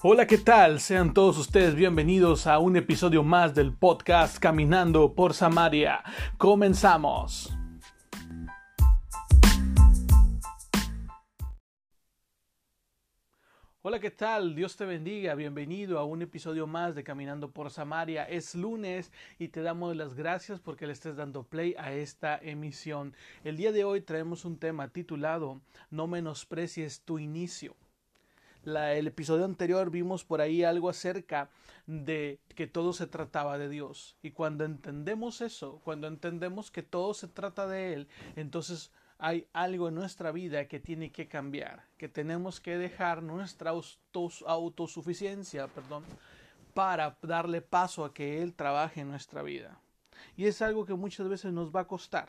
Hola, ¿qué tal? Sean todos ustedes bienvenidos a un episodio más del podcast Caminando por Samaria. Comenzamos. Hola, ¿qué tal? Dios te bendiga. Bienvenido a un episodio más de Caminando por Samaria. Es lunes y te damos las gracias porque le estés dando play a esta emisión. El día de hoy traemos un tema titulado No menosprecies tu inicio. La, el episodio anterior vimos por ahí algo acerca de que todo se trataba de Dios. Y cuando entendemos eso, cuando entendemos que todo se trata de Él, entonces hay algo en nuestra vida que tiene que cambiar, que tenemos que dejar nuestra autosuficiencia, perdón, para darle paso a que Él trabaje en nuestra vida. Y es algo que muchas veces nos va a costar,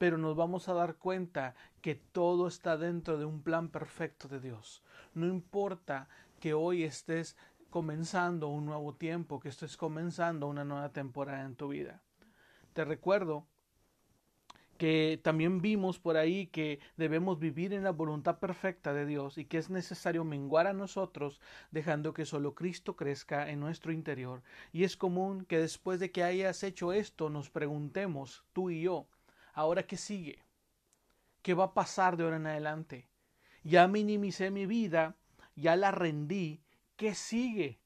pero nos vamos a dar cuenta que todo está dentro de un plan perfecto de Dios. No importa que hoy estés comenzando un nuevo tiempo, que estés comenzando una nueva temporada en tu vida. Te recuerdo que también vimos por ahí que debemos vivir en la voluntad perfecta de Dios y que es necesario menguar a nosotros dejando que solo Cristo crezca en nuestro interior. Y es común que después de que hayas hecho esto nos preguntemos, tú y yo, ¿ahora qué sigue? ¿Qué va a pasar de ahora en adelante? Ya minimicé mi vida, ya la rendí, ¿qué sigue?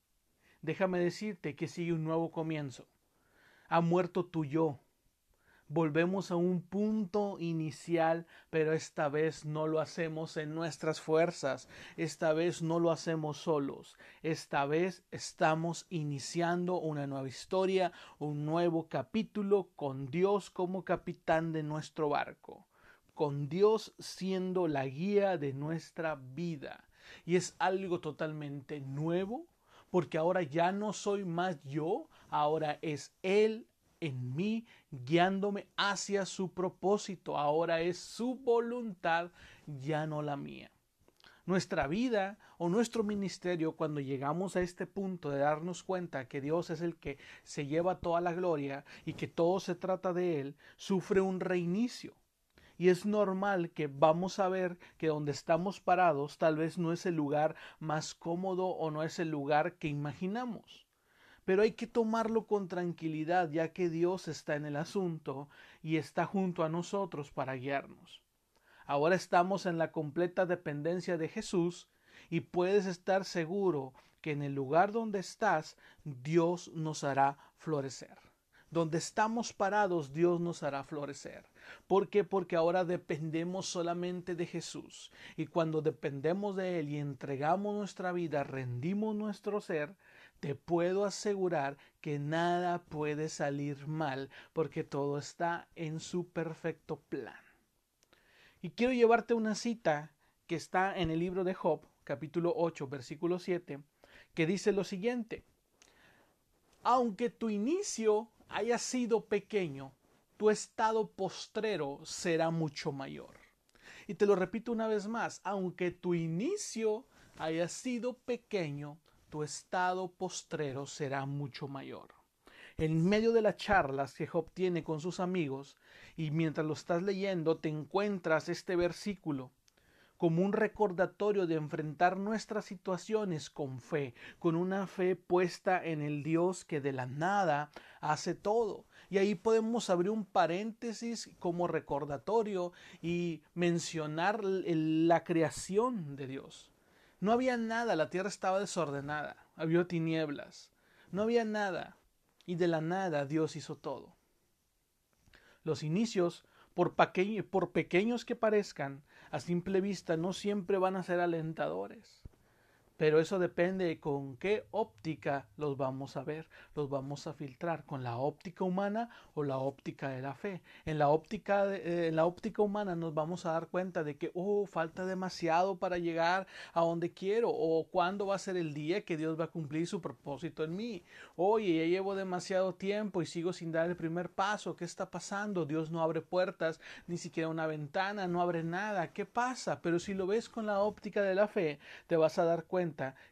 Déjame decirte que sigue un nuevo comienzo. Ha muerto tu yo, volvemos a un punto inicial, pero esta vez no lo hacemos en nuestras fuerzas, esta vez no lo hacemos solos, esta vez estamos iniciando una nueva historia, un nuevo capítulo con Dios como capitán de nuestro barco, con Dios siendo la guía de nuestra vida. Y es algo totalmente nuevo, porque ahora ya no soy más yo, ahora es Él en mí, guiándome hacia su propósito. Ahora es su voluntad, ya no la mía. Nuestra vida o nuestro ministerio, cuando llegamos a este punto de darnos cuenta que Dios es el que se lleva toda la gloria y que todo se trata de Él, sufre un reinicio. Y es normal que vamos a ver que donde estamos parados tal vez no es el lugar más cómodo o no es el lugar que imaginamos pero hay que tomarlo con tranquilidad ya que Dios está en el asunto y está junto a nosotros para guiarnos. Ahora estamos en la completa dependencia de Jesús y puedes estar seguro que en el lugar donde estás Dios nos hará florecer. Donde estamos parados Dios nos hará florecer. ¿Por qué? Porque ahora dependemos solamente de Jesús. Y cuando dependemos de Él y entregamos nuestra vida, rendimos nuestro ser, te puedo asegurar que nada puede salir mal porque todo está en su perfecto plan. Y quiero llevarte una cita que está en el libro de Job, capítulo 8, versículo 7, que dice lo siguiente. Aunque tu inicio haya sido pequeño, tu estado postrero será mucho mayor. Y te lo repito una vez más, aunque tu inicio haya sido pequeño, tu estado postrero será mucho mayor. En medio de las charlas que Job tiene con sus amigos, y mientras lo estás leyendo, te encuentras este versículo como un recordatorio de enfrentar nuestras situaciones con fe, con una fe puesta en el Dios que de la nada hace todo. Y ahí podemos abrir un paréntesis como recordatorio y mencionar la creación de Dios. No había nada, la tierra estaba desordenada, había tinieblas, no había nada, y de la nada Dios hizo todo. Los inicios, por, por pequeños que parezcan, a simple vista no siempre van a ser alentadores. Pero eso depende con qué óptica los vamos a ver, los vamos a filtrar, con la óptica humana o la óptica de la fe. En la óptica, eh, en la óptica humana nos vamos a dar cuenta de que, oh, falta demasiado para llegar a donde quiero, o cuándo va a ser el día que Dios va a cumplir su propósito en mí. Oye, ya llevo demasiado tiempo y sigo sin dar el primer paso. ¿Qué está pasando? Dios no abre puertas, ni siquiera una ventana, no abre nada. ¿Qué pasa? Pero si lo ves con la óptica de la fe, te vas a dar cuenta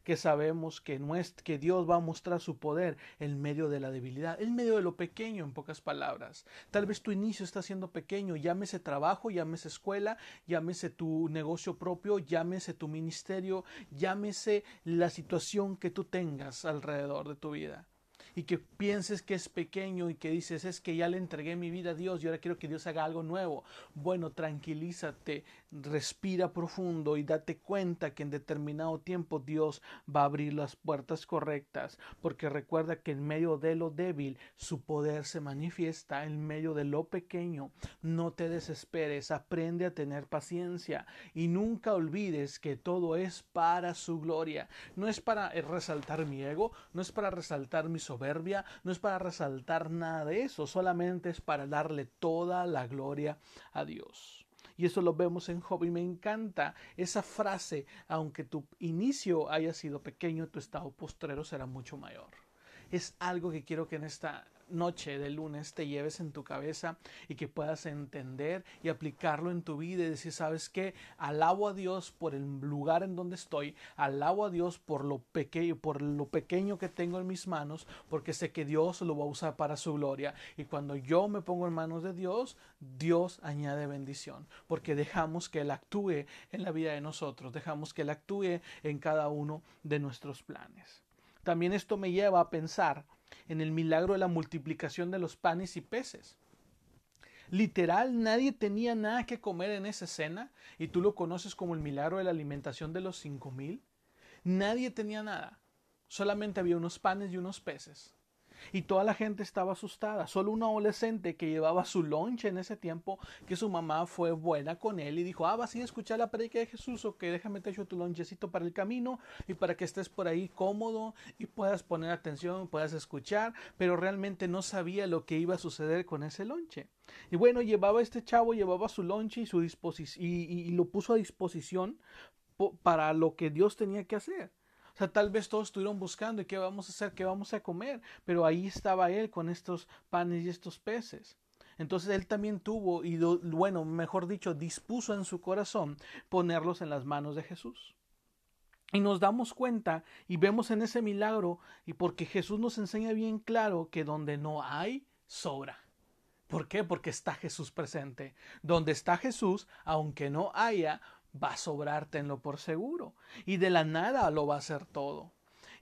que sabemos que, que Dios va a mostrar su poder en medio de la debilidad, en medio de lo pequeño, en pocas palabras. Tal vez tu inicio está siendo pequeño, llámese trabajo, llámese escuela, llámese tu negocio propio, llámese tu ministerio, llámese la situación que tú tengas alrededor de tu vida y que pienses que es pequeño y que dices es que ya le entregué mi vida a Dios y ahora quiero que Dios haga algo nuevo. Bueno, tranquilízate, respira profundo y date cuenta que en determinado tiempo Dios va a abrir las puertas correctas, porque recuerda que en medio de lo débil su poder se manifiesta, en medio de lo pequeño. No te desesperes, aprende a tener paciencia y nunca olvides que todo es para su gloria. No es para resaltar mi ego, no es para resaltar mi soberanía no es para resaltar nada de eso, solamente es para darle toda la gloria a Dios. Y eso lo vemos en Job y me encanta esa frase, aunque tu inicio haya sido pequeño, tu estado postrero será mucho mayor. Es algo que quiero que en esta noche de lunes te lleves en tu cabeza y que puedas entender y aplicarlo en tu vida y decir, ¿sabes qué? Alabo a Dios por el lugar en donde estoy, alabo a Dios por lo pequeño, por lo pequeño que tengo en mis manos, porque sé que Dios lo va a usar para su gloria. Y cuando yo me pongo en manos de Dios, Dios añade bendición, porque dejamos que Él actúe en la vida de nosotros, dejamos que Él actúe en cada uno de nuestros planes. También esto me lleva a pensar en el milagro de la multiplicación de los panes y peces. Literal, nadie tenía nada que comer en esa escena y tú lo conoces como el milagro de la alimentación de los cinco mil. Nadie tenía nada, solamente había unos panes y unos peces y toda la gente estaba asustada. Solo un adolescente que llevaba su lonche en ese tiempo, que su mamá fue buena con él y dijo, ah, vas a escuchar la predica de Jesús o que déjame te echo tu lonchecito para el camino y para que estés por ahí cómodo y puedas poner atención, puedas escuchar, pero realmente no sabía lo que iba a suceder con ese lonche. Y bueno, llevaba este chavo, llevaba su lonche y, y lo puso a disposición para lo que Dios tenía que hacer. Sea, tal vez todos estuvieron buscando y qué vamos a hacer, qué vamos a comer, pero ahí estaba él con estos panes y estos peces. Entonces él también tuvo, y bueno, mejor dicho, dispuso en su corazón ponerlos en las manos de Jesús. Y nos damos cuenta y vemos en ese milagro, y porque Jesús nos enseña bien claro que donde no hay, sobra. ¿Por qué? Porque está Jesús presente. Donde está Jesús, aunque no haya, va a sobrártenlo por seguro. Y de la nada lo va a hacer todo.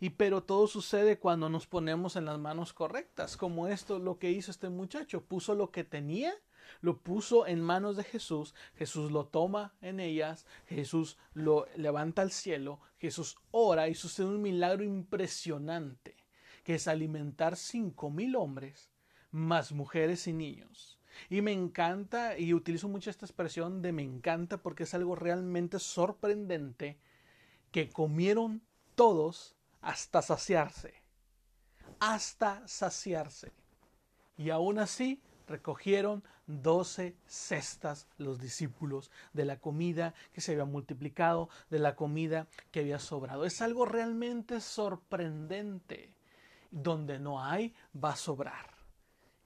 Y pero todo sucede cuando nos ponemos en las manos correctas, como esto lo que hizo este muchacho, puso lo que tenía, lo puso en manos de Jesús, Jesús lo toma en ellas, Jesús lo levanta al cielo, Jesús ora y sucede un milagro impresionante, que es alimentar cinco mil hombres, más mujeres y niños. Y me encanta, y utilizo mucho esta expresión de me encanta porque es algo realmente sorprendente que comieron todos hasta saciarse. Hasta saciarse. Y aún así recogieron doce cestas los discípulos de la comida que se había multiplicado, de la comida que había sobrado. Es algo realmente sorprendente. Donde no hay, va a sobrar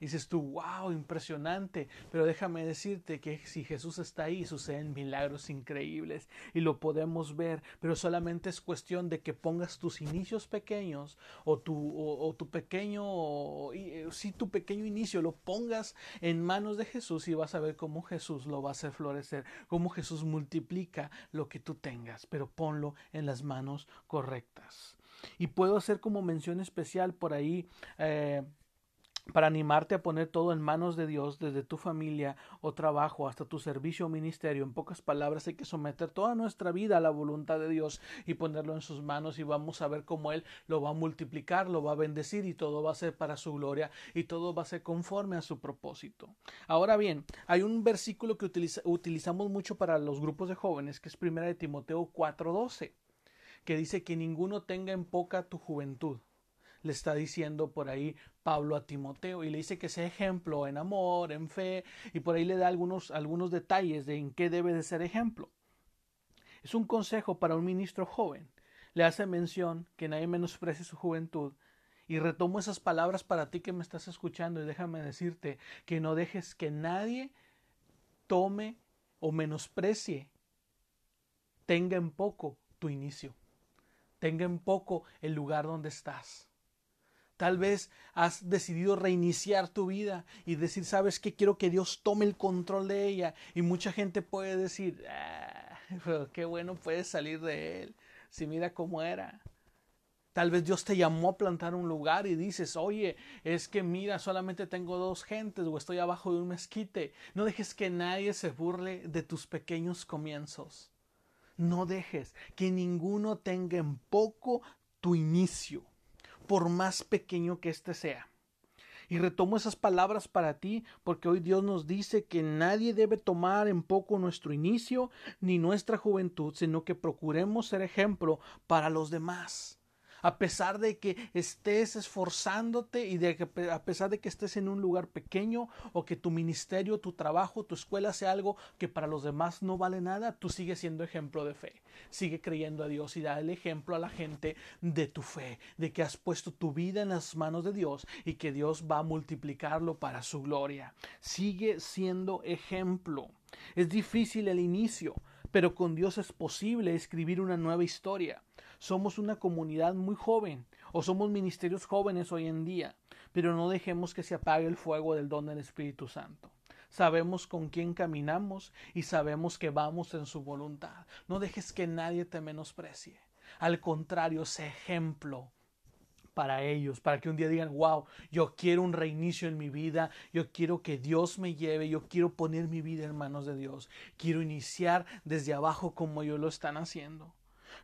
dices tú, wow, impresionante. Pero déjame decirte que si Jesús está ahí, suceden milagros increíbles y lo podemos ver. Pero solamente es cuestión de que pongas tus inicios pequeños o tu, o, tu pequeño, o, eh, si tu pequeño inicio lo pongas en manos de Jesús y vas a ver cómo Jesús lo va a hacer florecer, cómo Jesús multiplica lo que tú tengas, pero ponlo en las manos correctas. Y puedo hacer como mención especial por ahí. Eh, para animarte a poner todo en manos de Dios, desde tu familia o trabajo hasta tu servicio o ministerio. En pocas palabras, hay que someter toda nuestra vida a la voluntad de Dios y ponerlo en sus manos y vamos a ver cómo Él lo va a multiplicar, lo va a bendecir y todo va a ser para su gloria y todo va a ser conforme a su propósito. Ahora bien, hay un versículo que utilizamos mucho para los grupos de jóvenes, que es primera de Timoteo 4:12, que dice que ninguno tenga en poca tu juventud le está diciendo por ahí Pablo a Timoteo y le dice que sea ejemplo en amor, en fe y por ahí le da algunos, algunos detalles de en qué debe de ser ejemplo. Es un consejo para un ministro joven. Le hace mención que nadie menosprecie su juventud y retomo esas palabras para ti que me estás escuchando y déjame decirte que no dejes que nadie tome o menosprecie, tenga en poco tu inicio tenga en poco el lugar donde estás. Tal vez has decidido reiniciar tu vida y decir, sabes que quiero que Dios tome el control de ella. Y mucha gente puede decir, ah, pero qué bueno puedes salir de él. Si mira cómo era. Tal vez Dios te llamó a plantar un lugar y dices, oye, es que mira, solamente tengo dos gentes o estoy abajo de un mezquite. No dejes que nadie se burle de tus pequeños comienzos. No dejes que ninguno tenga en poco tu inicio por más pequeño que éste sea. Y retomo esas palabras para ti, porque hoy Dios nos dice que nadie debe tomar en poco nuestro inicio ni nuestra juventud, sino que procuremos ser ejemplo para los demás a pesar de que estés esforzándote y de que a pesar de que estés en un lugar pequeño o que tu ministerio, tu trabajo, tu escuela sea algo que para los demás no vale nada, tú sigues siendo ejemplo de fe. Sigue creyendo a Dios y da el ejemplo a la gente de tu fe, de que has puesto tu vida en las manos de Dios y que Dios va a multiplicarlo para su gloria. Sigue siendo ejemplo. Es difícil el inicio, pero con Dios es posible escribir una nueva historia. Somos una comunidad muy joven o somos ministerios jóvenes hoy en día, pero no dejemos que se apague el fuego del don del Espíritu Santo. Sabemos con quién caminamos y sabemos que vamos en su voluntad. No dejes que nadie te menosprecie. Al contrario, sé ejemplo para ellos, para que un día digan, wow, yo quiero un reinicio en mi vida, yo quiero que Dios me lleve, yo quiero poner mi vida en manos de Dios, quiero iniciar desde abajo como ellos lo están haciendo.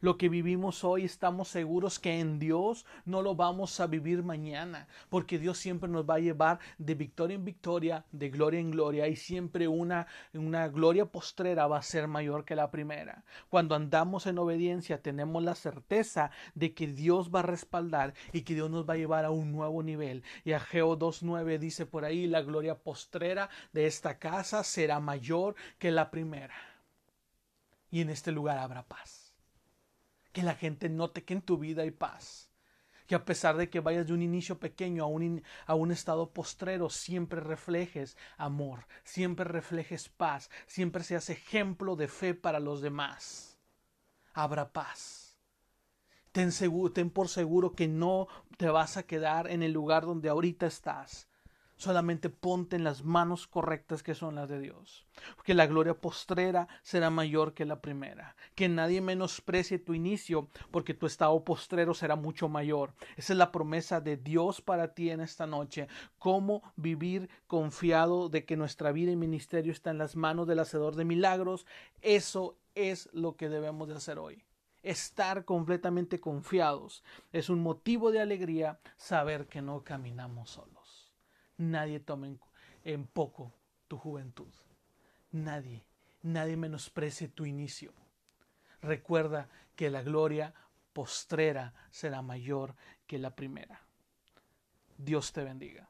Lo que vivimos hoy estamos seguros que en Dios no lo vamos a vivir mañana, porque Dios siempre nos va a llevar de victoria en victoria, de gloria en gloria, y siempre una, una gloria postrera va a ser mayor que la primera. Cuando andamos en obediencia tenemos la certeza de que Dios va a respaldar y que Dios nos va a llevar a un nuevo nivel. Y Ageo 2.9 dice por ahí, la gloria postrera de esta casa será mayor que la primera. Y en este lugar habrá paz que la gente note que en tu vida hay paz. Que a pesar de que vayas de un inicio pequeño a un, a un estado postrero, siempre reflejes amor, siempre reflejes paz, siempre seas ejemplo de fe para los demás. Habrá paz. Ten, ten por seguro que no te vas a quedar en el lugar donde ahorita estás, solamente ponte en las manos correctas que son las de Dios. Porque la gloria postrera será mayor que la primera. Que nadie menosprecie tu inicio, porque tu estado postrero será mucho mayor. Esa es la promesa de Dios para ti en esta noche. Cómo vivir confiado de que nuestra vida y ministerio está en las manos del Hacedor de milagros. Eso es lo que debemos de hacer hoy estar completamente confiados. Es un motivo de alegría saber que no caminamos solos nadie tome en, poco tu juventud. Nadie, nadie menosprecie tu inicio. Recuerda que la gloria postrera será mayor que la primera. Dios te bendiga.